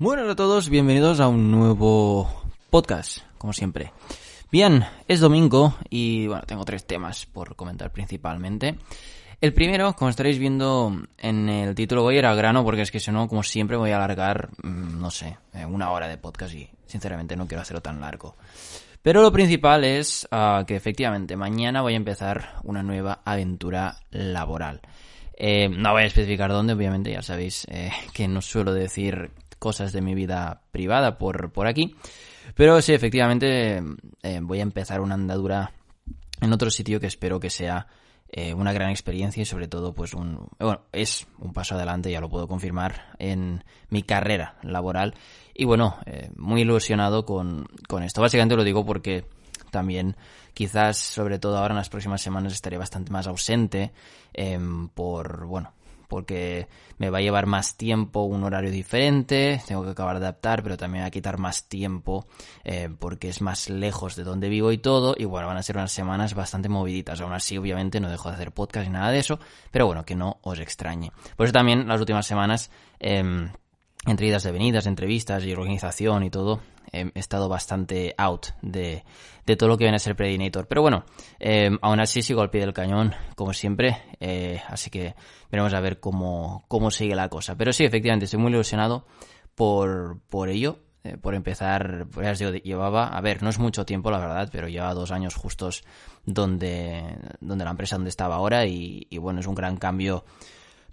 Buenas a todos, bienvenidos a un nuevo podcast, como siempre. Bien, es domingo y bueno, tengo tres temas por comentar principalmente. El primero, como estaréis viendo en el título, voy a ir al grano porque es que si no, como siempre, voy a alargar, mm, no sé, eh, una hora de podcast y sinceramente no quiero hacerlo tan largo. Pero lo principal es ah, que efectivamente mañana voy a empezar una nueva aventura laboral. Eh, no voy a especificar dónde, obviamente, ya sabéis eh, que no suelo decir cosas de mi vida privada por, por aquí. Pero sí, efectivamente, eh, voy a empezar una andadura en otro sitio que espero que sea eh, una gran experiencia y sobre todo, pues un, bueno, es un paso adelante, ya lo puedo confirmar, en mi carrera laboral. Y bueno, eh, muy ilusionado con, con esto. Básicamente lo digo porque también quizás, sobre todo ahora en las próximas semanas, estaré bastante más ausente em, por, bueno, porque me va a llevar más tiempo, un horario diferente, tengo que acabar de adaptar, pero también va a quitar más tiempo eh, porque es más lejos de donde vivo y todo, y bueno, van a ser unas semanas bastante moviditas, aún así obviamente no dejo de hacer podcast ni nada de eso, pero bueno, que no os extrañe. Por eso también las últimas semanas... Eh, entre idas y venidas, entrevistas y organización y todo, he estado bastante out de, de todo lo que viene a ser Predinator. Pero bueno, eh, aún así sigo al pie del cañón, como siempre, eh, así que veremos a ver cómo, cómo sigue la cosa. Pero sí, efectivamente, estoy muy ilusionado por, por ello. Eh, por empezar, pues ya llevaba, a ver, no es mucho tiempo la verdad, pero lleva dos años justos donde, donde la empresa donde estaba ahora y, y bueno, es un gran cambio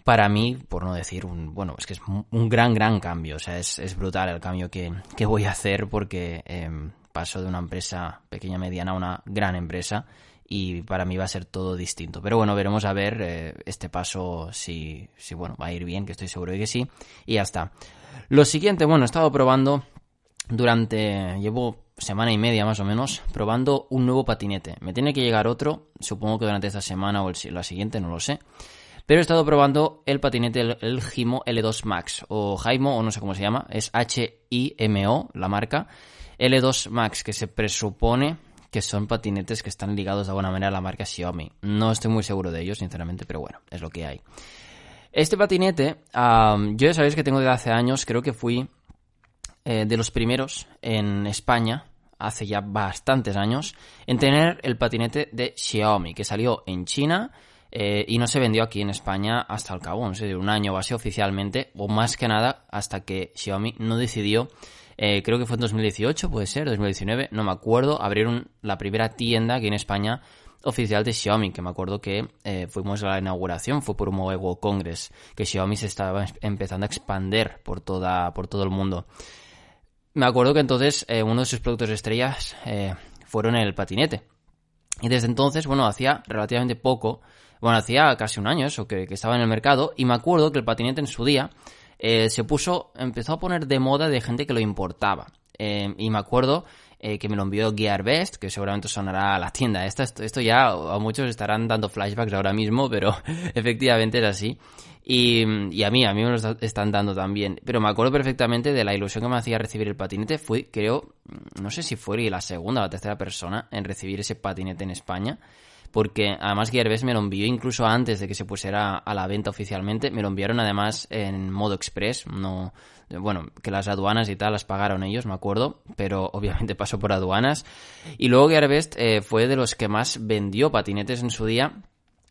para mí, por no decir un, bueno, es que es un gran, gran cambio, o sea, es, es brutal el cambio que, que, voy a hacer porque eh, paso de una empresa pequeña, mediana a una gran empresa y para mí va a ser todo distinto. Pero bueno, veremos a ver eh, este paso si, si, bueno, va a ir bien, que estoy seguro de que sí, y ya está. Lo siguiente, bueno, he estado probando durante, llevo semana y media más o menos, probando un nuevo patinete. Me tiene que llegar otro, supongo que durante esta semana o la siguiente, no lo sé. Pero he estado probando el patinete, el, el Himo L2 Max, o Jaimo, o no sé cómo se llama, es H-I-M-O, la marca, L2 Max, que se presupone que son patinetes que están ligados de alguna manera a la marca Xiaomi. No estoy muy seguro de ello, sinceramente, pero bueno, es lo que hay. Este patinete, yo ya sabéis que tengo desde hace años, creo que fui eh, de los primeros en España, hace ya bastantes años, en tener el patinete de Xiaomi, que salió en China eh, y no se vendió aquí en España hasta el cabo, no sé, un año o así oficialmente, o más que nada hasta que Xiaomi no decidió, eh, creo que fue en 2018, puede ser, 2019, no me acuerdo, abrieron la primera tienda aquí en España oficial de Xiaomi, que me acuerdo que eh, fuimos a la inauguración, fue por un Mobile Congress, que Xiaomi se estaba empezando a expander por, toda, por todo el mundo. Me acuerdo que entonces uno de sus productos estrellas fueron el patinete. Y desde entonces, bueno, hacía relativamente poco bueno, hacía casi un año eso, que, estaba en el mercado, y me acuerdo que el patinete en su día eh, se puso, empezó a poner de moda de gente que lo importaba. Eh, y me acuerdo eh, que me lo envió Gearbest, que seguramente sonará a la tienda. Esto, esto, esto, ya a muchos estarán dando flashbacks ahora mismo, pero efectivamente es así. Y, y, a mí, a mí me lo están dando también. Pero me acuerdo perfectamente de la ilusión que me hacía recibir el patinete. Fui, creo, no sé si fue la segunda o la tercera persona en recibir ese patinete en España porque además Gearbest me lo envió incluso antes de que se pusiera a la venta oficialmente, me lo enviaron además en modo express, no, bueno, que las aduanas y tal las pagaron ellos, me acuerdo, pero obviamente pasó por aduanas. Y luego Gearbest eh, fue de los que más vendió patinetes en su día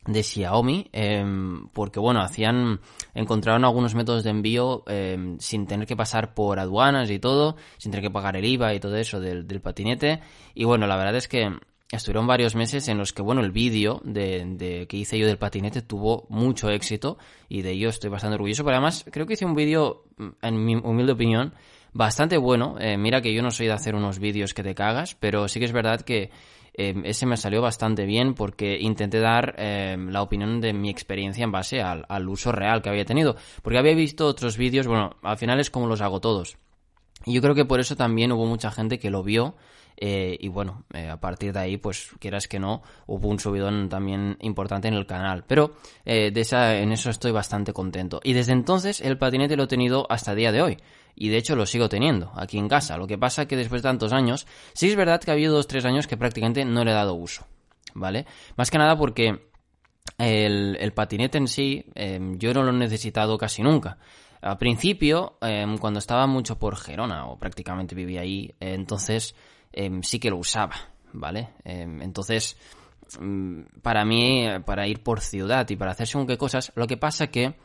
de Xiaomi, eh, porque bueno, hacían, encontraron algunos métodos de envío eh, sin tener que pasar por aduanas y todo, sin tener que pagar el IVA y todo eso del, del patinete. Y bueno, la verdad es que estuvieron varios meses en los que, bueno, el vídeo de, de, que hice yo del patinete tuvo mucho éxito y de ello estoy bastante orgulloso. Pero además, creo que hice un vídeo, en mi humilde opinión, bastante bueno. Eh, mira que yo no soy de hacer unos vídeos que te cagas, pero sí que es verdad que eh, ese me salió bastante bien porque intenté dar eh, la opinión de mi experiencia en base al, al uso real que había tenido. Porque había visto otros vídeos, bueno, al final es como los hago todos. Y yo creo que por eso también hubo mucha gente que lo vio eh, y bueno, eh, a partir de ahí, pues quieras que no, hubo un subidón también importante en el canal. Pero eh, de esa, en eso estoy bastante contento. Y desde entonces el patinete lo he tenido hasta día de hoy. Y de hecho lo sigo teniendo aquí en casa. Lo que pasa que después de tantos años, sí es verdad que ha habido dos tres años que prácticamente no le he dado uso. ¿Vale? Más que nada porque el, patinete en sí yo no lo he necesitado casi nunca. Al principio, em, cuando estaba mucho por Gerona, o prácticamente vivía ahí, entonces em, sí que lo usaba, ¿vale? Em, entonces, mm, para mí, para ir por ciudad y para hacer según qué cosas, lo que pasa que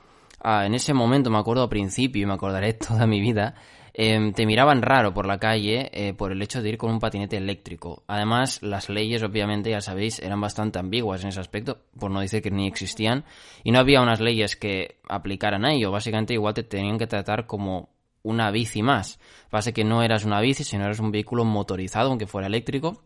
ah, en ese momento, me acuerdo al principio y me acordaré toda mi vida, Em, te miraban raro por la calle eh, por el hecho de ir con un patinete eléctrico. Además, las leyes, obviamente, ya sabéis, eran bastante ambiguas en ese aspecto, por no decir que ni existían, y no había unas leyes que aplicaran a ello. Básicamente, igual te tenían que tratar como una bici más. Pasa que no eras una bici, sino eras un vehículo motorizado, aunque fuera eléctrico,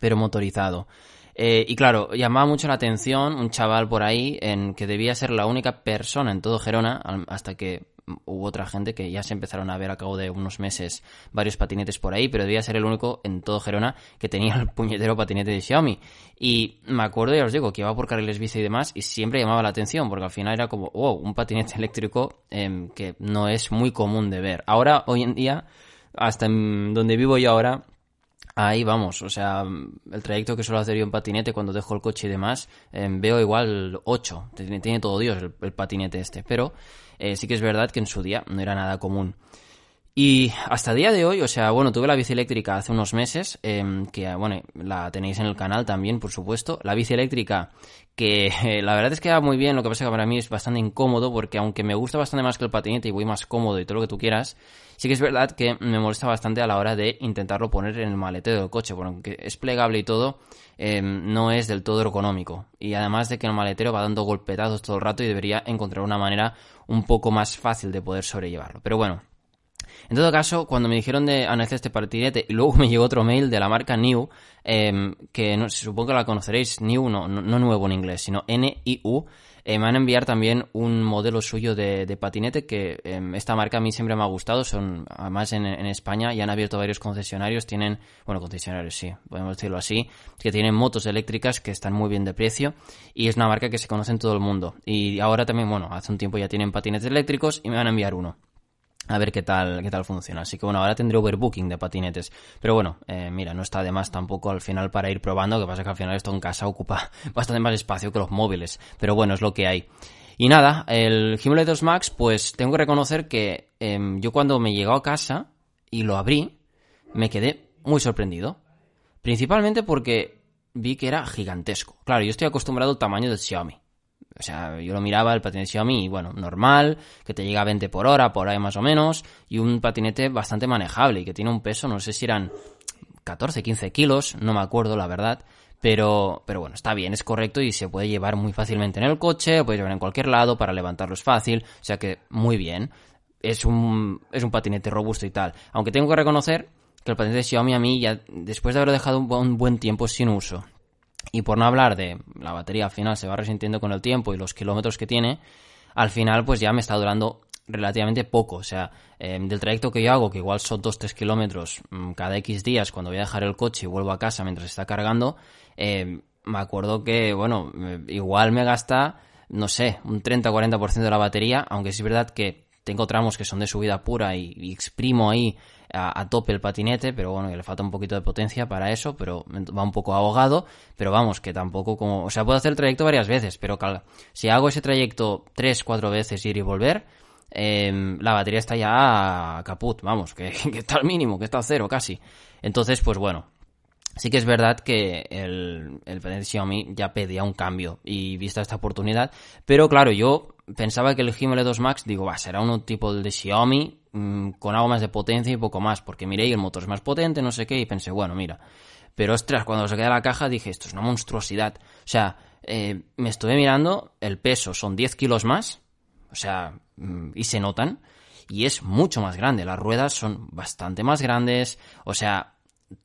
pero motorizado. Eh, y claro, llamaba mucho la atención un chaval por ahí en que debía ser la única persona en todo Gerona, hasta que hubo otra gente que ya se empezaron a ver a cabo de unos meses varios patinetes por ahí, pero debía ser el único en todo Gerona que tenía el puñetero patinete de Xiaomi. Y me acuerdo, ya os digo, que iba por carriles bici y demás, y siempre llamaba la atención, porque al final era como, wow, un patinete eléctrico em, que no es muy común de ver. Ahora, hoy en día, hasta en donde vivo yo ahora, Ahí vamos, o sea, el trayecto que suelo hacer yo en patinete cuando dejo el coche y demás, em, veo igual 8, tiene, todo Dios el, patinete este, pero eh, sí que es verdad que en su día no era nada común. Y hasta el día de hoy, o sea, bueno, tuve la bici eléctrica hace unos meses, em, que, bueno, la tenéis en el canal también, por supuesto. La bici eléctrica, que la verdad es que va muy bien, lo que pasa que para mí es bastante incómodo, porque aunque me gusta bastante más que el patinete y voy más cómodo y todo lo que tú quieras, sí que es verdad que me molesta bastante a la hora de intentarlo poner en el maletero del coche, porque aunque es plegable y todo, em, no es del todo ergonómico. Y además de que el maletero va dando golpetazos todo el rato y debería encontrar una manera un poco más fácil de poder sobrellevarlo. Pero bueno, en todo caso, cuando me dijeron de analizar este patinete y luego me llegó otro mail de la marca New, em, que no, supongo que la conoceréis, New, no, no, nuevo en inglés, sino N-I-U, eh, me van a enviar también un modelo suyo de, patinete que em, esta marca a mí siempre me ha gustado. Son, además en, España ya han abierto varios concesionarios, tienen, bueno, concesionarios sí, podemos decirlo así, que tienen motos eléctricas que están muy bien de precio y es una marca que se conoce en todo el mundo. Y ahora también, bueno, hace un tiempo ya tienen patinetes eléctricos y me van a enviar uno a ver qué tal, qué tal funciona. Así que bueno, ahora tendré overbooking de patinetes. Pero bueno, eh, mira, no está de más tampoco al final para ir probando, que pasa que al final esto en casa ocupa bastante más espacio que los móviles. Pero bueno, es lo que hay. Y nada, el Himalaya 2 Max, pues tengo que reconocer que em, yo cuando me llegó a casa y lo abrí, me quedé muy sorprendido. Principalmente porque vi que era gigantesco. Claro, yo estoy acostumbrado al tamaño del Xiaomi. O sea, yo lo miraba, el patinete Xiaomi, bueno, normal, que te llega a 20 por hora, por ahí más o menos, y un patinete bastante manejable y que tiene un peso, no sé si eran 14, 15 kilos, no me acuerdo la verdad, pero, pero bueno, está bien, es correcto y se puede llevar muy fácilmente en el coche, puede llevar en cualquier lado, para levantarlo es fácil, o sea que muy bien. Es un, es un patinete robusto y tal. Aunque tengo que reconocer que el patinete Xiaomi a mí ya, después de haberlo dejado un buen tiempo sin uso, y por no hablar de la batería al final se va resintiendo con el tiempo y los kilómetros que tiene, al final pues ya me está durando relativamente poco. O sea, em, del trayecto que yo hago, que igual son 2-3 kilómetros mm, cada X días cuando voy a dejar el coche y vuelvo a casa mientras está cargando, em, me acuerdo que, bueno, igual me gasta, no sé, un 30-40% de la batería, aunque sí es verdad que tengo tramos que son de subida pura y exprimo ahí a, tope el patinete, pero bueno, que le falta un poquito de potencia para eso, pero va un poco ahogado, pero vamos, que tampoco como, o sea, puedo hacer el trayecto varias veces, pero si hago ese trayecto tres, cuatro veces ir y volver, em, la batería está ya caput, vamos, que, está al mínimo, que está a cero casi. Entonces, pues bueno, Sí que es verdad que el, el Xiaomi ya pedía un cambio y vista esta oportunidad, pero claro, yo pensaba que el Himalaya 2 Max, digo, va, será un tipo de Xiaomi mm, con algo más de potencia y poco más, porque miré y el motor es más potente, no sé qué, y pensé, bueno, mira. Pero ostras, cuando se queda la caja dije, esto es una monstruosidad. O sea, eh, me estuve mirando, el peso son 10 kilos más, o sea, mm, y se notan, y es mucho más grande. Las ruedas son bastante más grandes, o sea,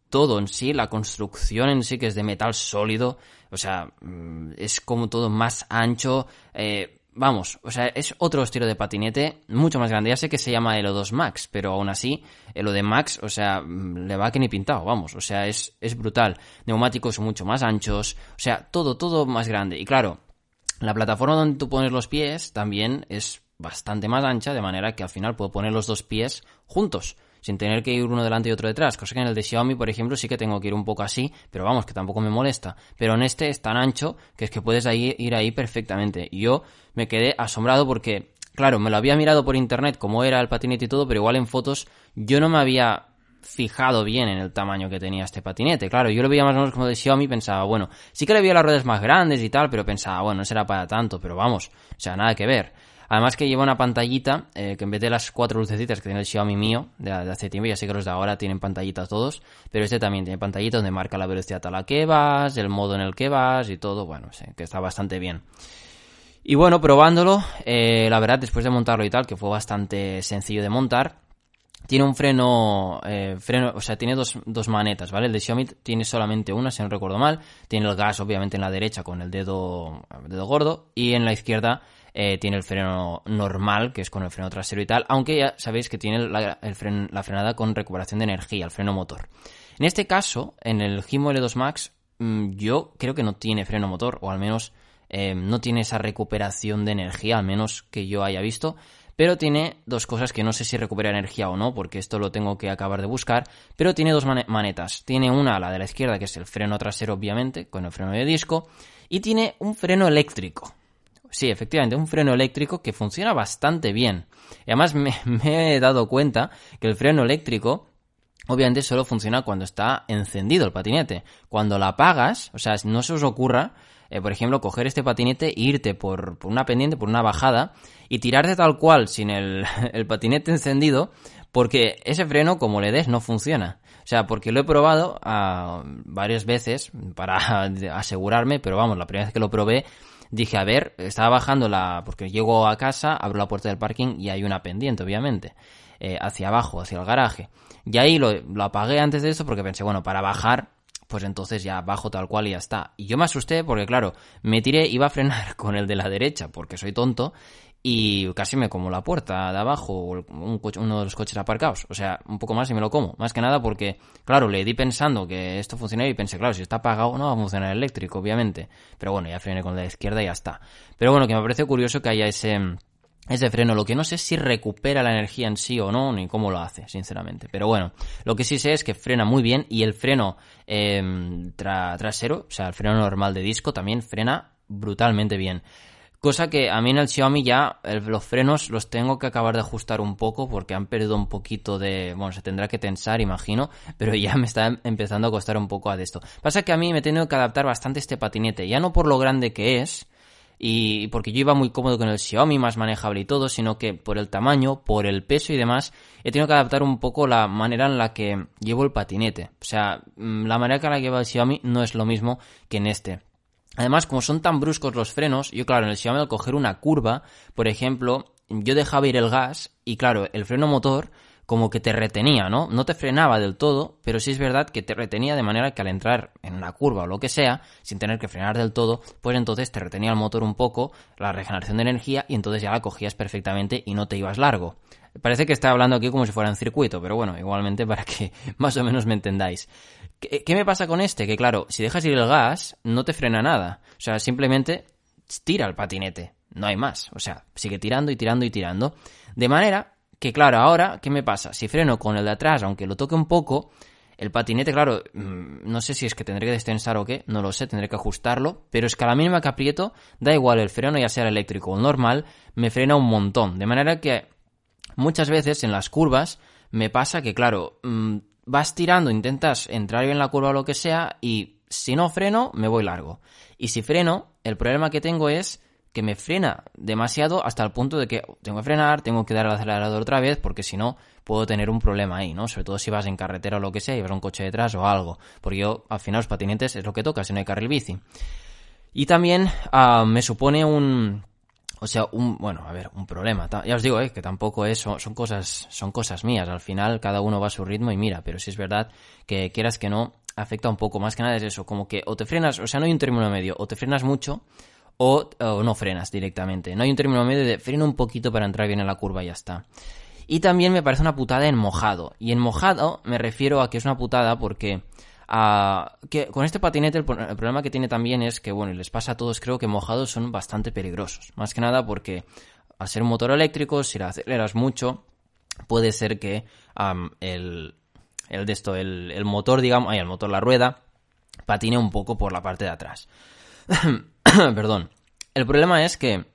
todo en sí, la construcción en sí que es de metal sólido, o sea, mm, es como todo más ancho, eh, vamos, o sea, es otro estilo de patinete mucho más grande. Ya sé que se llama Elo 2 Max, pero aún así, Elo de Max, o sea, mm, le va que ni pintado, vamos, o sea, es, es brutal. Neumáticos mucho más anchos, o sea, todo, todo más grande. Y claro, la plataforma donde tú pones los pies también es bastante más ancha, de manera que al final puedo poner los dos pies juntos sin tener que ir uno delante y otro detrás. Cosa que en el de Xiaomi, por ejemplo, sí que tengo que ir un poco así, pero vamos, que tampoco me molesta. Pero en este es tan ancho que es que puedes ir ahí perfectamente. Y yo me quedé asombrado porque claro, me lo había mirado por internet cómo era el patinete y todo, pero igual en fotos yo no me había fijado bien en el tamaño que tenía este patinete. Claro, yo lo veía más o menos como de Xiaomi, pensaba, bueno, sí que le veía las ruedas más grandes y tal, pero pensaba, bueno, no será para tanto, pero vamos, o sea, nada que ver. Además que lleva una pantallita, eh, que en vez de las cuatro lucecitas que tiene el Xiaomi mío de, hace tiempo, ya sé que los de ahora tienen pantallitas todos, pero este también tiene pantallita donde marca la velocidad a la que vas, el modo en el que vas y todo, bueno, sé, que está bastante bien. Y bueno, probándolo, eh, la verdad, después de montarlo y tal, que fue bastante sencillo de montar, tiene un freno, eh, freno, o sea, tiene dos, dos, manetas, ¿vale? El de Xiaomi tiene solamente una, si no recuerdo mal. Tiene el gas, obviamente, en la derecha con el dedo, el dedo gordo. Y en la izquierda eh, tiene el freno normal, que es con el freno trasero y tal, aunque ya sabéis que tiene la, el la frenada con recuperación de energía, el freno motor. En este caso, en el Gimo L2 Max, mm, yo creo que no tiene freno motor, o al menos eh, no tiene esa recuperación de energía, al menos que yo haya visto, pero tiene dos cosas que no sé si recupera energía o no, porque esto lo tengo que acabar de buscar, pero tiene dos manetas. Tiene una, la de la izquierda, que es el freno trasero, obviamente, con el freno de disco, y tiene un freno eléctrico. Sí, efectivamente, un freno eléctrico que funciona bastante bien. Y además me, he dado cuenta que el freno eléctrico obviamente solo funciona cuando está encendido el patinete. Cuando la apagas, o sea, no se os ocurra, eh, por ejemplo, coger este patinete e irte por, una pendiente, por una bajada, y tirarte tal cual sin el, patinete encendido, porque ese freno, como le des, no funciona. O sea, porque lo he probado uh, varias veces para asegurarme, pero vamos, la primera vez que lo probé dije, a ver, estaba bajando la... porque llego a casa, abro la puerta del parking y hay una pendiente, obviamente, eh, hacia abajo, hacia el garaje. Y ahí lo, lo apagué antes de eso porque pensé, bueno, para bajar pues entonces ya bajo tal cual y ya está. Y yo me asusté porque, claro, me tiré, iba a frenar con el de la derecha porque soy tonto y casi me como la puerta de abajo un uno de los coches aparcados. O sea, un poco más y me lo como. Más que nada porque, claro, le di pensando que esto funcionaría y pensé, claro, si está apagado no va a funcionar eléctrico, obviamente. Pero bueno, ya frené con la izquierda y ya está. Pero bueno, que me parece curioso que haya ese, ese freno. Lo que no sé es si recupera la energía en sí o no, ni cómo lo hace, sinceramente. Pero bueno, lo que sí sé es que frena muy bien y el freno em, trasero, o sea, el freno normal de disco también frena brutalmente bien. Cosa que a mí en el Xiaomi ya los frenos los tengo que acabar de ajustar un poco porque han perdido un poquito de... Bueno, se tendrá que tensar, imagino, pero ya me está empezando a costar un poco a de esto. Pasa que a mí me he tenido que adaptar bastante este patinete, ya no por lo grande que es, y porque yo iba muy cómodo con el Xiaomi, más manejable y todo, sino que por el tamaño, por el peso y demás, he tenido que adaptar un poco la manera en la que llevo el patinete. O sea, mm, la manera que la lleva el Xiaomi no es lo mismo que en este. Además, como son tan bruscos los frenos, yo claro, en el Xiaomi al coger una curva, por ejemplo, yo dejaba ir el gas y claro, el freno motor como que te retenía, ¿no? No te frenaba del todo, pero sí es verdad que te retenía de manera que al entrar en una curva o lo que sea, sin tener que frenar del todo, pues entonces te retenía el motor un poco, la regeneración de energía y entonces ya la cogías perfectamente y no te ibas largo. Parece que está hablando aquí como si fuera en circuito, pero bueno, igualmente para que más o menos me entendáis. ¿Qué, me pasa con este? Que claro, si dejas ir el gas, no te frena nada. O sea, simplemente tira el patinete. No hay más. O sea, sigue tirando y tirando y tirando. De manera que, claro, ahora, ¿qué me pasa? Si freno con el de atrás, aunque lo toque un poco, el patinete, claro, mm, no sé si es que tendré que destensar o qué, no lo sé, tendré que ajustarlo, pero es que a la mínima que aprieto, da igual el freno, ya sea el eléctrico o el normal, me frena un montón. De manera que muchas veces en las curvas me pasa que, claro, mm, vas tirando, intentas entrar en la curva o lo que sea, y si no freno, me voy largo. Y si freno, el problema que tengo es que me frena demasiado hasta el punto de que tengo que frenar, tengo que dar al acelerador otra vez, porque si no, puedo tener un problema ahí, ¿no? Sobre todo si vas en carretera o lo que sea, y vas un coche detrás o algo. Porque yo, al final, los patinetes es lo que toca si no hay carril bici. Y también ah, me supone un, o sea, un, bueno, a ver, un problema. Ya os digo, eh, que tampoco es, son, cosas, son cosas mías. Al final cada uno va a su ritmo y mira, pero si es verdad que quieras que no, afecta un poco. Más que nada es eso, como que o te frenas, o sea, no hay un término medio, o te frenas mucho o, no frenas directamente. No hay un término medio de freno un poquito para entrar bien en la curva y ya está. Y también me parece una putada en mojado. Y en mojado me refiero a que es una putada porque que con este patinete el, problema que tiene también es que, bueno, les pasa a todos, creo que mojados son bastante peligrosos. Más que nada porque al ser un motor eléctrico, si la aceleras mucho, puede ser que el, el, de esto, el, motor, digamos, ay, el motor, la rueda, patine un poco por la parte de atrás. Perdón. El problema es que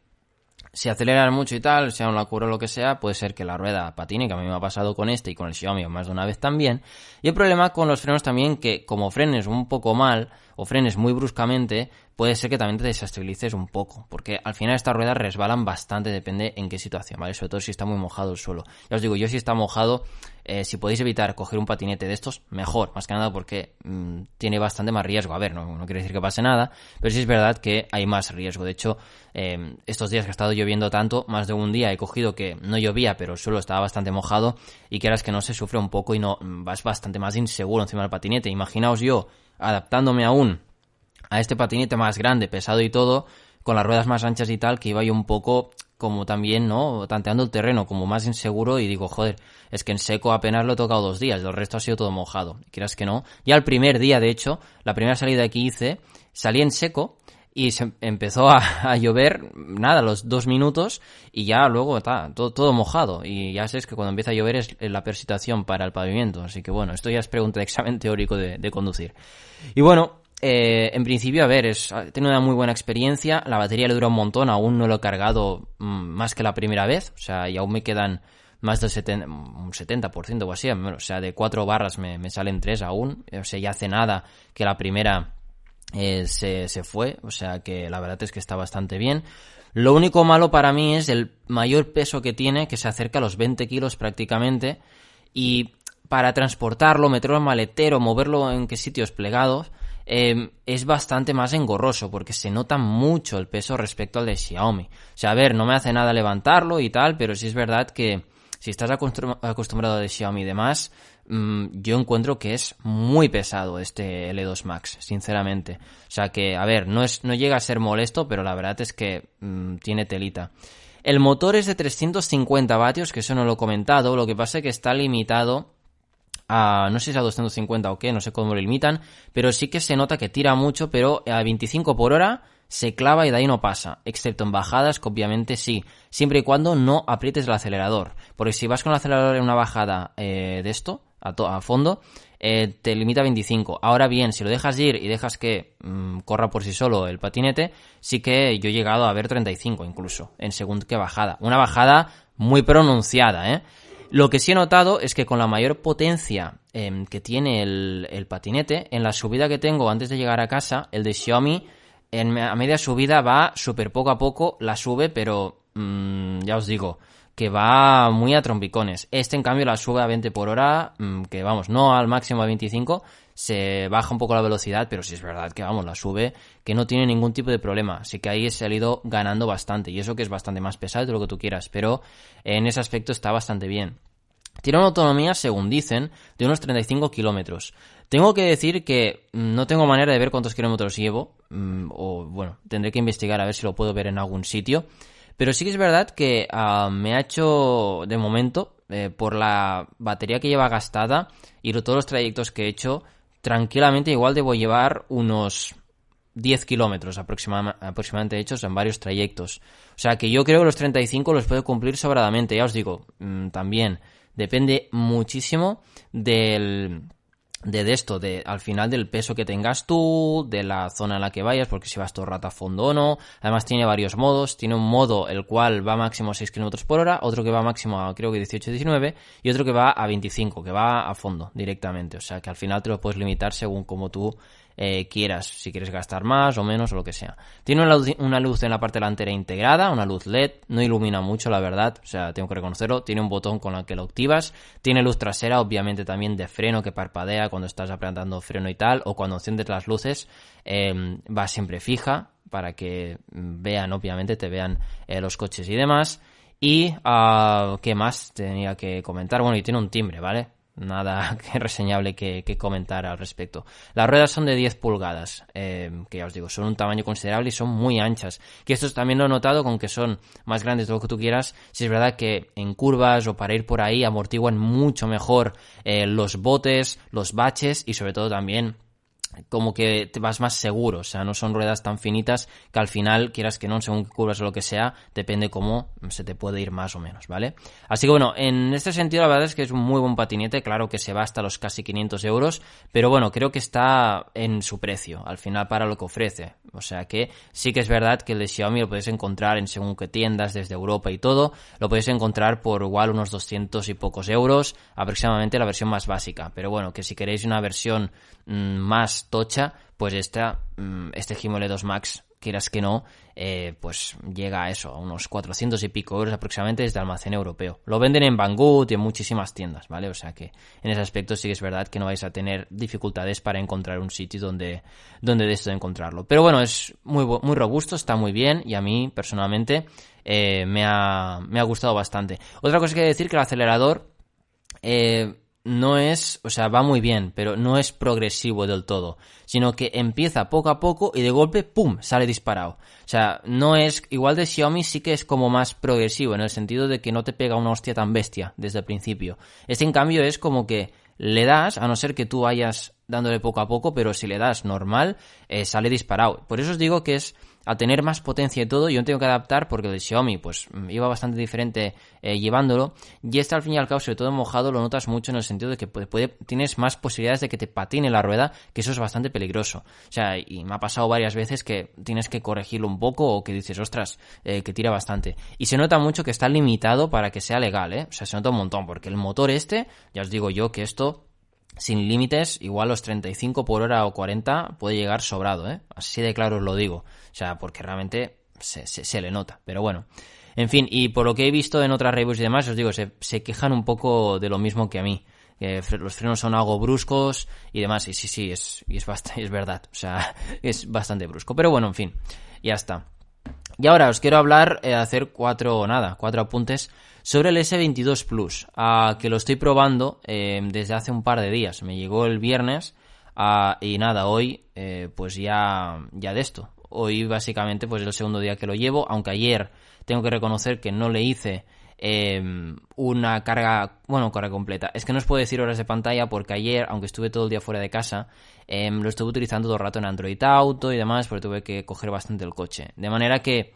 si aceleras mucho y tal, sea un curva o lo que sea, puede ser que la rueda patine, que a mí me ha pasado con este y con el Xiaomi más de una vez también. Y el problema con los frenos también, que como frenes un poco mal, o frenes muy bruscamente, puede ser que también te desestabilices un poco, porque al final estas ruedas resbalan bastante, depende en qué situación, ¿vale? Sobre todo si está muy mojado el suelo. Ya os digo, yo si está mojado, eh, si podéis evitar coger un patinete de estos, mejor, más que nada porque mm, tiene bastante más riesgo. A ver, no, no, quiere decir que pase nada, pero sí es verdad que hay más riesgo. De hecho, em, estos días que ha estado lloviendo tanto, más de un día he cogido que no llovía, pero el suelo estaba bastante mojado y que que no se sufre un poco y no vas bastante más inseguro encima del patinete. Imaginaos yo adaptándome aún a este patinete más grande, pesado y todo, con las ruedas más anchas y tal, que iba yo un poco como también, ¿no? Tanteando el terreno, como más inseguro y digo, joder, es que en seco apenas lo he tocado dos días, el resto ha sido todo mojado. Quieras que no. Ya el primer día, de hecho, la primera salida que hice, salí en seco y se empezó a, llover, nada, los dos minutos y ya luego está todo, todo mojado. Y ya sabes que cuando empieza a llover es la persitación para el pavimento. Así que bueno, esto ya es pregunta de examen teórico de, de conducir. Y bueno, eh, en principio, a ver, es, tenido una muy buena experiencia. La batería le dura un montón, aún no lo he cargado mm, más que la primera vez. O sea, y aún me quedan más del 70, un 70% o así. O sea, de cuatro barras me, me, salen tres aún. O sea, ya hace nada que la primera eh, se, se fue. O sea, que la verdad es que está bastante bien. Lo único malo para mí es el mayor peso que tiene, que se acerca a los 20 kilos prácticamente. Y para transportarlo, meterlo en maletero, moverlo en qué sitios plegados Em, es bastante más engorroso porque se nota mucho el peso respecto al de Xiaomi. O sea, a ver, no me hace nada levantarlo y tal, pero sí es verdad que si estás acostumbrado de Xiaomi y demás, yo encuentro que es muy pesado este L2 Max, sinceramente. O sea que, a ver, no, es, no llega a ser molesto, pero la verdad es que mm, tiene telita. El motor es de 350 vatios, que eso no lo he comentado, lo que pasa es que está limitado no sé si a 250 o qué, no sé cómo lo limitan, pero sí que se nota que tira mucho, pero a 25 por hora se clava y de ahí no pasa, excepto en bajadas, que obviamente sí, siempre y cuando no aprietes el acelerador, porque si vas con el acelerador en una bajada eh, de esto, a, a fondo, eh, te limita a 25. Ahora bien, si lo dejas ir y dejas que mm, corra por sí solo el patinete, sí que yo he llegado a ver 35 incluso, en según qué bajada. Una bajada muy pronunciada, ¿eh? Lo que sí he notado es que con la mayor potencia em, que tiene el, patinete, en la subida que tengo antes de llegar a casa, el de Xiaomi, en, a media subida va súper poco a poco, la sube, pero mm, ya os digo, que va muy a trompicones. Este, en cambio, la sube a 20 por hora, mm, que vamos, no al máximo a 25, se baja un poco la velocidad, pero sí es verdad que, vamos, la sube, que no tiene ningún tipo de problema. Así que ahí he salido ganando bastante, y eso que es bastante más pesado de lo que tú quieras, pero en ese aspecto está bastante bien. Tiene una autonomía, según dicen, de unos 35 kilómetros. Tengo que decir que no tengo manera de ver cuántos kilómetros llevo, mm, o bueno, tendré que investigar a ver si lo puedo ver en algún sitio. Pero sí que es verdad que ah, me ha hecho, de momento, eh, por la batería que lleva gastada y todos los trayectos que he hecho, tranquilamente igual debo llevar unos 10 kilómetros aproximadamente hechos en varios trayectos. O sea que yo creo que los 35 los puedo cumplir sobradamente. Ya os digo, mm, también depende muchísimo del de, esto, de al final del peso que tengas tú, de la zona en la que vayas, porque si vas todo rato a fondo o no. Además tiene varios modos, tiene un modo el cual va máximo a 6 km por hora, otro que va máximo a creo que 18-19 y otro que va a 25, que va a fondo directamente. O sea que al final te lo puedes limitar según como tú eh, quieras, si quieres gastar más o menos o lo que sea. Tiene una luz, en la parte delantera integrada, una luz LED, no ilumina mucho la verdad, o sea, tengo que reconocerlo, tiene un botón con el que lo activas, tiene luz trasera, obviamente también de freno que parpadea cuando estás apretando freno y tal, o cuando enciendes las luces, em, va siempre fija para que vean, obviamente, te vean eh, los coches y demás. Y, uh, ¿qué más tenía que comentar? Bueno, y tiene un timbre, ¿vale? Nada que reseñable que, comentar al respecto. Las ruedas son de 10 pulgadas, eh, que ya os digo, son un tamaño considerable y son muy anchas. Que esto también lo he notado con que son más grandes de lo que tú quieras. Si es verdad que en curvas o para ir por ahí amortiguan mucho mejor eh, los botes, los baches y sobre todo también como que vas más seguro, o sea, no son ruedas tan finitas que al final, quieras que no, según curvas o lo que sea, depende cómo se te puede ir más o menos, ¿vale? Así que bueno, en este sentido la verdad es que es un muy buen patinete, claro que se va hasta los casi 500 euros, pero bueno, creo que está en su precio, al final para lo que ofrece, o sea que sí que es verdad que el de Xiaomi lo podéis encontrar en según qué tiendas desde Europa y todo, lo podéis encontrar por igual unos 200 y pocos euros, aproximadamente la versión más básica, pero bueno, que si queréis una versión mm, más tocha, pues esta, mm, este Gimole 2 Max, quieras que no, eh, pues llega a eso, a unos 400 y pico euros aproximadamente desde almacén europeo. Lo venden en Banggood y en muchísimas tiendas, ¿vale? O sea que en ese aspecto sí que es verdad que no vais a tener dificultades para encontrar un sitio donde, donde de esto encontrarlo. Pero bueno, es muy, muy robusto, está muy bien y a mí personalmente eh, me, ha, me ha gustado bastante. Otra cosa que decir que el acelerador... Eh, no es, o sea, va muy bien, pero no es progresivo del todo, sino que empieza poco a poco y de golpe, ¡pum!, sale disparado. O sea, no es, igual de Xiaomi sí que es como más progresivo, en el sentido de que no te pega una hostia tan bestia desde el principio. Este en cambio es como que le das, a no ser que tú vayas dándole poco a poco, pero si le das normal, eh, sale disparado. Por eso os digo que es a tener más potencia y todo, yo tengo que adaptar porque el Xiaomi pues mm, iba bastante diferente eh, llevándolo y este al fin y al cabo, sobre todo mojado, lo notas mucho en el sentido de que puede, tienes más posibilidades de que te patine la rueda, que eso es bastante peligroso. O sea, y me ha pasado varias veces que tienes que corregirlo un poco o que dices, ostras, eh, que tira bastante. Y se nota mucho que está limitado para que sea legal, ¿eh? O sea, se nota un montón porque el motor este, ya os digo yo que esto sin límites, igual los 35 por hora o 40 puede llegar sobrado, ¿eh? Así de claro os lo digo. O sea, porque realmente se, se, le nota. Pero bueno. En fin, y por lo que he visto en otras reviews y demás, os digo, se, se quejan un poco de lo mismo que a mí. Los frenos son algo bruscos y demás. Y sí, sí, es, y es, bastante, es verdad. O sea, es bastante brusco. Pero bueno, en fin, ya está. Y ahora os quiero hablar, eh, hacer cuatro, nada, cuatro apuntes sobre el S22 Plus, que lo estoy probando eh, desde hace un par de días. Me llegó el viernes y nada, hoy eh, pues ya, ya de esto. Hoy básicamente pues es el segundo día que lo llevo, aunque ayer tengo que reconocer que no le hice em, una carga, bueno, carga completa. Es que no os puedo decir horas de pantalla porque ayer, aunque estuve todo el día fuera de casa, em, lo estuve utilizando todo el rato en Android Auto y demás, porque tuve que coger bastante el coche. De manera que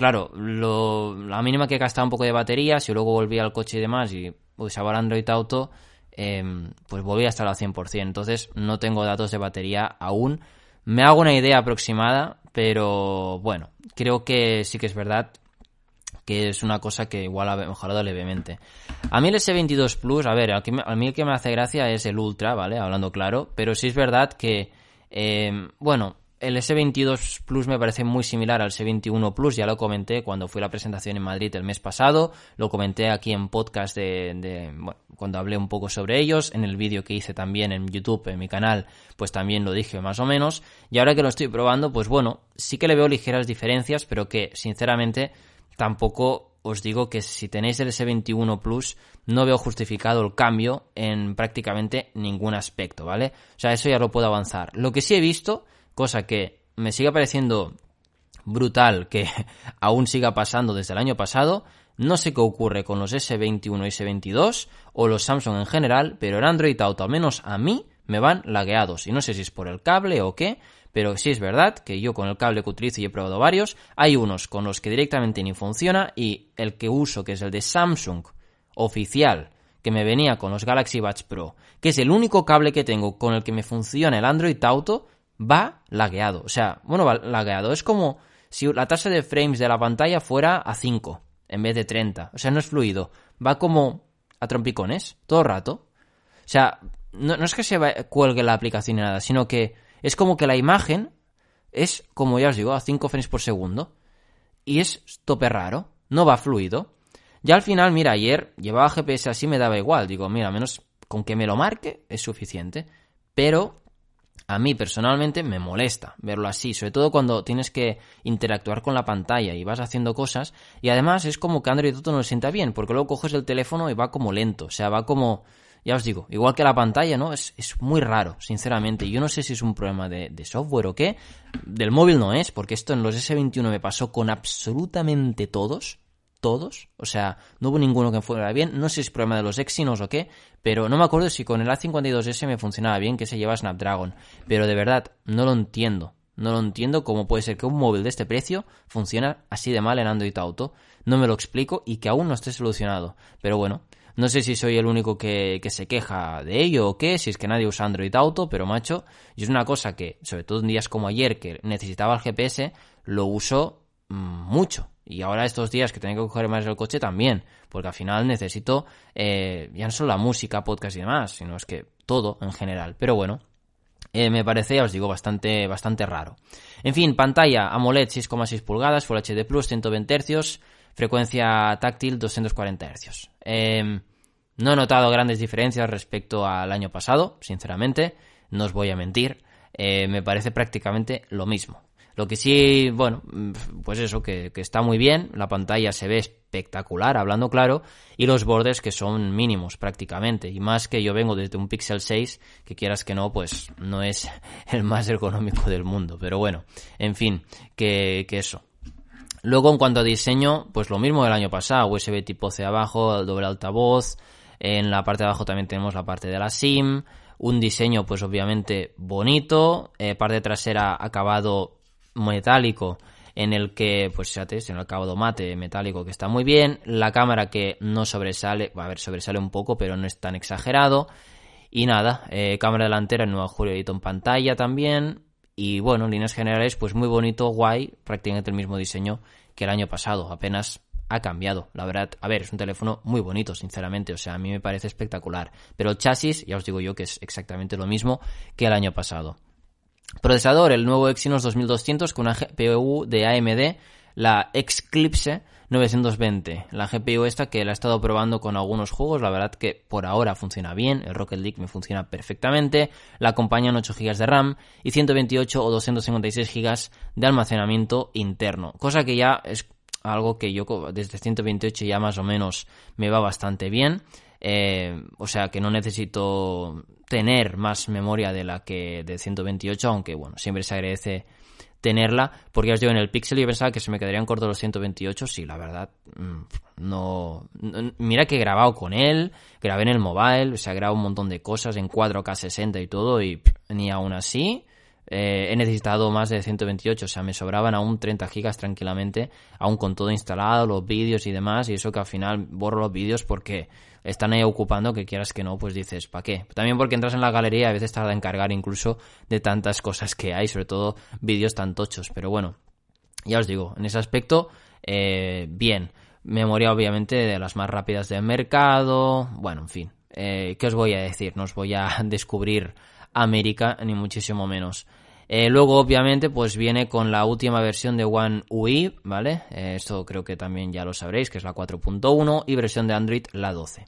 Claro, la mínima que gastaba un poco de batería, si luego volvía al coche y demás y usaba el Android Auto, em, pues volvía a estar al 100%. Entonces no tengo datos de batería aún. Me hago una idea aproximada, pero bueno, creo que sí que es verdad que es una cosa que igual ha mejorado levemente. A mí el S22 Plus, a ver, a mí el que me hace gracia es el Ultra, ¿vale? Hablando claro, pero sí es verdad que, em, bueno, el S22 Plus me parece muy similar al S21 Plus, ya lo comenté cuando fui a la presentación en Madrid el mes pasado, lo comenté aquí en podcast de, bueno, cuando hablé un poco sobre ellos, en el vídeo que hice también en YouTube, en mi canal, pues también lo dije más o menos, y ahora que lo estoy probando, pues bueno, sí que le veo ligeras diferencias, pero que sinceramente tampoco os digo que si tenéis el S21 Plus no veo justificado el cambio en prácticamente ningún aspecto, ¿vale? O sea, eso ya lo puedo avanzar. Lo que sí he visto cosa que me sigue pareciendo brutal que aún siga pasando desde el año pasado. No sé qué ocurre con los S21 y S22 o los Samsung en general, pero el Android Auto, al menos a mí, me van lagueados. Y no sé si es por el cable o qué, pero sí es verdad que yo con el cable que utilizo y he probado varios, hay unos con los que directamente ni funciona y el que uso, que es el de Samsung oficial, que me venía con los Galaxy Buds Pro, que es el único cable que tengo con el que me funciona el Android Auto, va lagueado. O sea, bueno, va lagueado. Es como si la tasa de frames de la pantalla fuera a 5 en vez de 30. O sea, no es fluido. Va como a trompicones todo el rato. O sea, no, es que se cuelgue la aplicación ni nada, sino que es como que la imagen es, como ya os digo, a 5 frames por segundo. Y es tope raro. No va fluido. Ya al final, mira, ayer llevaba GPS así, me daba igual. Digo, mira, menos con que me lo marque es suficiente. Pero a mí personalmente me molesta verlo así, sobre todo cuando tienes que interactuar con la pantalla y vas haciendo cosas y además es como que Android Auto no lo sienta bien porque luego coges el teléfono y va como lento, o sea, va como, ya os digo, igual que la pantalla, ¿no? Es, muy raro, sinceramente. Yo no sé si es un problema de, de, software o qué. Del móvil no es, porque esto en los S21 me pasó con absolutamente todos. Todos. O sea, no hubo ninguno que fuera bien. No sé si es problema de los Exynos o qué, pero no me acuerdo si con el A52S me funcionaba bien, que se lleva Snapdragon. Pero de verdad, no lo entiendo. No lo entiendo cómo puede ser que un móvil de este precio funcione así de mal en Android Auto. No me lo explico y que aún no esté solucionado. Pero bueno, no sé si soy el único que, se queja de ello o qué, si es que nadie usa Android Auto, pero macho, y es una cosa que, sobre todo en días como ayer, que necesitaba el GPS, lo uso mucho. Y ahora estos días que tengo que coger más el coche también, porque al final necesito eh, ya no solo la música, podcast y demás, sino es que todo en general. Pero bueno, eh, me parece, ya os digo, bastante, bastante raro. En fin, pantalla AMOLED 6,6 pulgadas, Full HD Plus, 120 Hz, frecuencia táctil 240 Hz. Em, no he notado grandes diferencias respecto al año pasado, sinceramente, no os voy a mentir, eh, me parece prácticamente lo mismo. Lo que sí, bueno, pues eso, que, está muy bien, la pantalla se ve espectacular, hablando claro, y los bordes que son mínimos prácticamente, y más que yo vengo desde un Pixel 6, que quieras que no, pues no es el más ergonómico del mundo, pero bueno, en fin, que, que eso. Luego, en cuanto a diseño, pues lo mismo del año pasado, USB tipo C abajo, doble altavoz, en la parte de abajo también tenemos la parte de la SIM, un diseño pues obviamente bonito, eh, parte trasera acabado metálico en el que, pues fíjate, en el acabado mate metálico que está muy bien, la cámara que no sobresale, a ver, sobresale un poco, pero no es tan exagerado, y nada, eh, cámara delantera en Nueva Julio en pantalla también, y bueno, en líneas generales, pues muy bonito, guay, prácticamente el mismo diseño que el año pasado, apenas ha cambiado. La verdad, a ver, es un teléfono muy bonito, sinceramente, o sea, a mí me parece espectacular. Pero el chasis, ya os digo yo que es exactamente lo mismo que el año pasado. Procesador, el nuevo Exynos 2200 con una GPU de AMD, la Eclipse 920. La GPU esta que la he estado probando con algunos juegos, la verdad que por ahora funciona bien, el Rocket League me funciona perfectamente, la acompañan 8 GB de RAM y 128 o 256 GB de almacenamiento interno, cosa que ya es algo que yo desde 128 ya más o menos me va bastante bien. Eh, o sea que no necesito tener más memoria de la que de 128, aunque bueno, siempre se agradece tenerla, porque ya os digo, en el Pixel yo pensaba que se me quedarían cortos los 128, sí, la verdad, mm, no, mira que he grabado con él, grabé en el mobile, o sea, he grabado un montón de cosas en 4K 60 y todo, y ni aún así eh, he necesitado más de 128, o sea, me sobraban aún 30 gigas tranquilamente, aún con todo instalado, los vídeos y demás, y eso que al final borro los vídeos porque están ahí ocupando que quieras que no, pues dices, ¿para qué? También porque entras en la galería y a veces tarda en cargar incluso de tantas cosas que hay, sobre todo vídeos tan tochos. Pero bueno, ya os digo, en ese aspecto, eh, bien. Memoria obviamente de las más rápidas del mercado. Bueno, en fin. Eh, ¿Qué os voy a decir? No os voy a descubrir América, ni muchísimo menos. Eh, luego, obviamente, pues viene con la última versión de One UI, ¿vale? Eh, esto creo que también ya lo sabréis, que es la 4.1 y versión de Android la 12.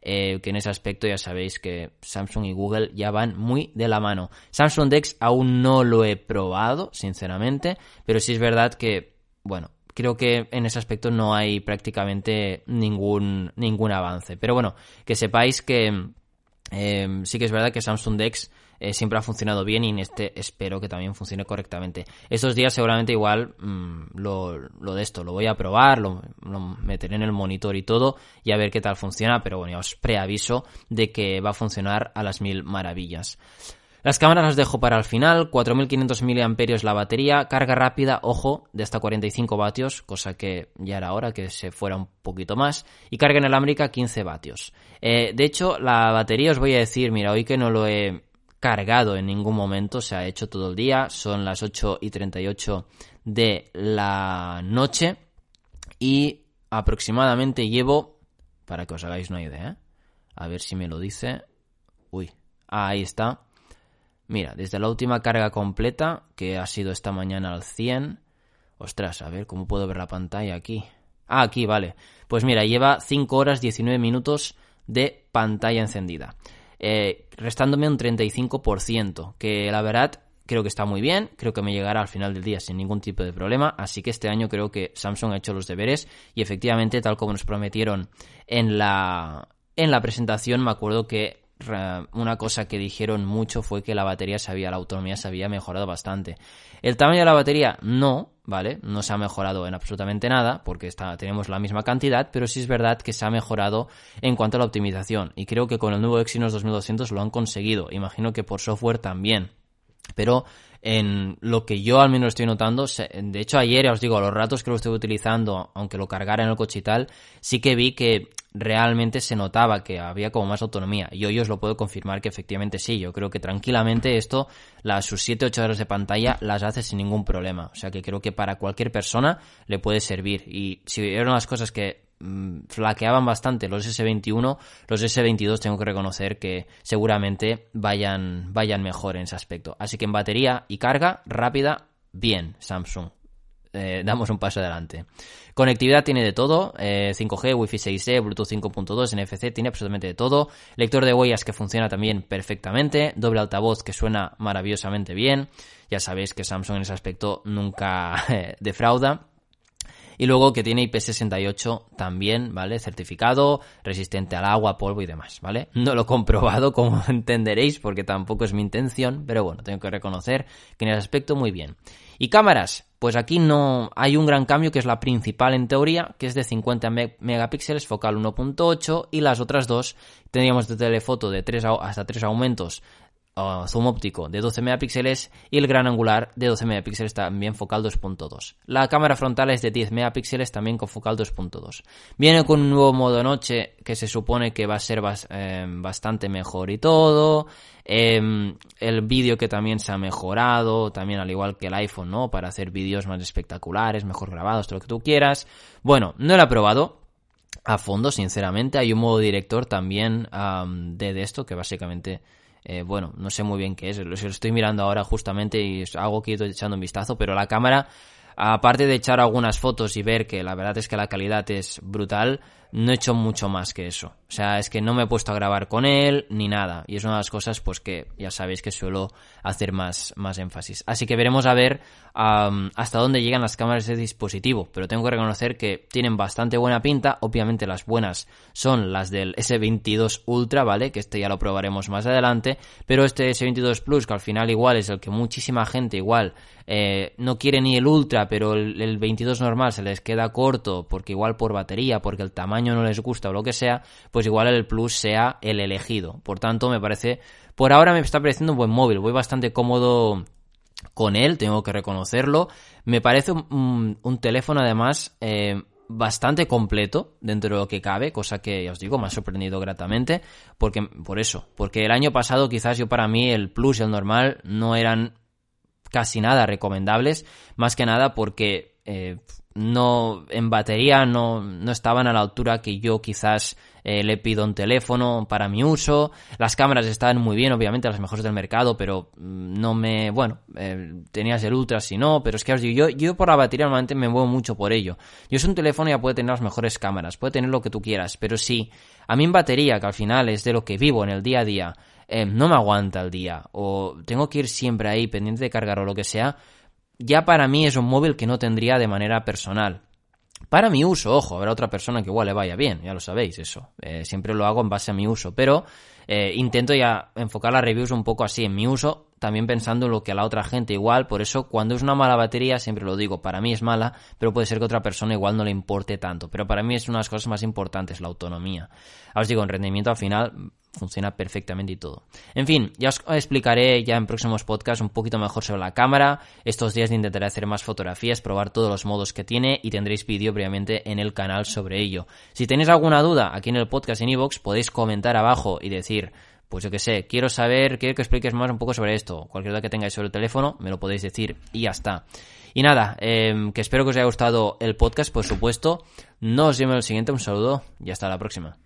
Eh, que en ese aspecto ya sabéis que Samsung y Google ya van muy de la mano. Samsung Dex aún no lo he probado, sinceramente, pero sí es verdad que, bueno, creo que en ese aspecto no hay prácticamente ningún, ningún avance. Pero bueno, que sepáis que sí que es verdad que Samsung Dex eh, siempre ha funcionado bien y en este espero que también funcione correctamente. Estos días seguramente igual mm, lo, lo, de esto lo voy a probar, lo, meteré en el monitor y todo y a ver qué tal funciona, pero bueno, ya os preaviso de que va a funcionar a las mil maravillas. Las cámaras las dejo para el final, 4500 mAh la batería, carga rápida, ojo, de hasta 45 vatios, cosa que ya era hora que se fuera un poquito más, y carga inalámbrica 15 vatios. Eh, de hecho, la batería os voy a decir, mira, hoy que no lo he cargado en ningún momento, se ha hecho todo el día, son las 8 y 38 de la noche. Y aproximadamente llevo, para que os hagáis una idea, a ver si me lo dice, uy, ahí está, mira, desde la última carga completa, que ha sido esta mañana al 100, ostras, a ver cómo puedo ver la pantalla aquí, ah, aquí, vale, pues mira, lleva 5 horas 19 minutos de pantalla encendida. Eh, restándome un 35%, que la verdad creo que está muy bien, creo que me llegará al final del día sin ningún tipo de problema, así que este año creo que Samsung ha hecho los deberes y efectivamente, tal como nos prometieron en la, en la presentación, me acuerdo que una cosa que dijeron mucho fue que la batería se había, la autonomía se había mejorado bastante. El tamaño de la batería no, ¿vale? No se ha mejorado en absolutamente nada, porque está, tenemos la misma cantidad, pero sí es verdad que se ha mejorado en cuanto a la optimización. Y creo que con el nuevo Exynos 2200 lo han conseguido. Imagino que por software también. Pero en lo que yo al menos estoy notando, de hecho ayer, os digo, a los ratos que lo estoy utilizando, aunque lo cargara en el coche y tal, sí que vi que realmente se notaba que había como más autonomía. Y hoy os lo puedo confirmar que efectivamente sí. Yo creo que tranquilamente esto, las sus 7-8 horas de pantalla las hace sin ningún problema. O sea que creo que para cualquier persona le puede servir. Y si eran las cosas que Mm, flaqueaban bastante los S21, los S22 tengo que reconocer que seguramente vayan, vayan mejor en ese aspecto. Así que en batería y carga rápida, bien, Samsung. Eh, damos un paso adelante. Conectividad tiene de todo, 5G, eh, Wi-Fi 6E, Bluetooth 5.2, NFC, tiene absolutamente de todo. Lector de huellas que funciona también perfectamente, doble altavoz que suena maravillosamente bien. Ya sabéis que Samsung en ese aspecto nunca eh, defrauda. Y luego que tiene IP68 también, ¿vale? Certificado, resistente al agua, polvo y demás, ¿vale? No lo he comprobado, como entenderéis, porque tampoco es mi intención, pero bueno, tengo que reconocer que en ese aspecto muy bien. Y cámaras, pues aquí no hay un gran cambio que es la principal en teoría, que es de 50 megapíxeles, focal 1.8 y las otras dos tendríamos de telefoto de 3 hasta 3 aumentos zoom óptico de 12 megapíxeles y el gran angular de 12 megapíxeles también focal 2.2. La cámara frontal es de 10 megapíxeles también con focal 2.2. Viene con un nuevo modo noche que se supone que va a ser em, bastante mejor y todo. Em, el vídeo que también se ha mejorado, también al igual que el iPhone, ¿no? Para hacer vídeos más espectaculares, mejor grabados, todo lo que tú quieras. Bueno, no lo he probado, a fondo, sinceramente. Hay un modo director también de, de, esto que básicamente eh, bueno, no sé muy bien qué es, lo, estoy mirando ahora justamente y he ido echando un vistazo, pero la cámara, aparte de echar algunas fotos y ver que la verdad es que la calidad es brutal, no he hecho mucho más que eso. O sea, es que no me he puesto a grabar con él ni nada. Y es una de las cosas, pues que ya sabéis que suelo hacer más, más énfasis. Así que veremos a ver hasta dónde llegan las cámaras de dispositivo. Pero tengo que reconocer que tienen bastante buena pinta. Obviamente las buenas son las del S22 Ultra, ¿vale? Que este ya lo probaremos más adelante. Pero este S22 Plus, que al final igual es el que muchísima gente igual eh, no quiere ni el Ultra, pero el, el 22 normal se les queda corto porque igual por batería, porque el tamaño no les gusta o lo que sea, pues igual el Plus sea el elegido. Por tanto, me parece, por ahora me está pareciendo un buen móvil, voy bastante cómodo con él, tengo que reconocerlo. Me parece un, teléfono además eh, bastante completo dentro de lo que cabe, cosa que ya os digo, me ha sorprendido gratamente, porque, por eso, porque el año pasado quizás yo para mí el Plus y el normal no eran casi nada recomendables, más que nada porque eh, no en batería no, no, estaban a la altura que yo quizás eh, le pido un teléfono para mi uso. Las cámaras estaban muy bien, obviamente, las mejores del mercado, pero mm, no me, bueno, eh, tenías el Ultra si no, pero es que os digo, yo, yo por la batería normalmente me muevo mucho por ello. Yo es un teléfono ya puede tener las mejores cámaras, puede tener lo que tú quieras, pero si a mí en batería, que al final es de lo que vivo en el día a día, eh, no me aguanta el día, o tengo que ir siempre ahí pendiente de cargar o lo que sea, ya para mí es un móvil que no tendría de manera personal. Para mi uso, ojo, habrá otra persona que igual le vaya bien, ya lo sabéis eso. Eh, siempre lo hago en base a mi uso, pero eh, intento ya enfocar las reviews un poco así en mi uso, también pensando en lo que a la otra gente igual, por eso cuando es una mala batería, siempre lo digo, para mí es mala, pero puede ser que otra persona igual no le importe tanto, pero para mí es una de las cosas más importantes, la autonomía. Ahora os digo, en rendimiento al final funciona perfectamente y todo. En fin, ya os explicaré ya en próximos podcasts un poquito mejor sobre la cámara. Estos días intentaré hacer más fotografías, probar todos los modos que tiene y tendréis vídeo previamente en el canal sobre ello. Si tenéis alguna duda aquí en el podcast en iVoox, podéis comentar abajo y decir, pues yo que sé, quiero saber, quiero que expliques más un poco sobre esto. Cualquier duda que tengáis sobre el teléfono, me lo podéis decir y ya está. Y nada, em, que espero que os haya gustado el podcast, por supuesto. No os vemos en el siguiente, un saludo y hasta la próxima.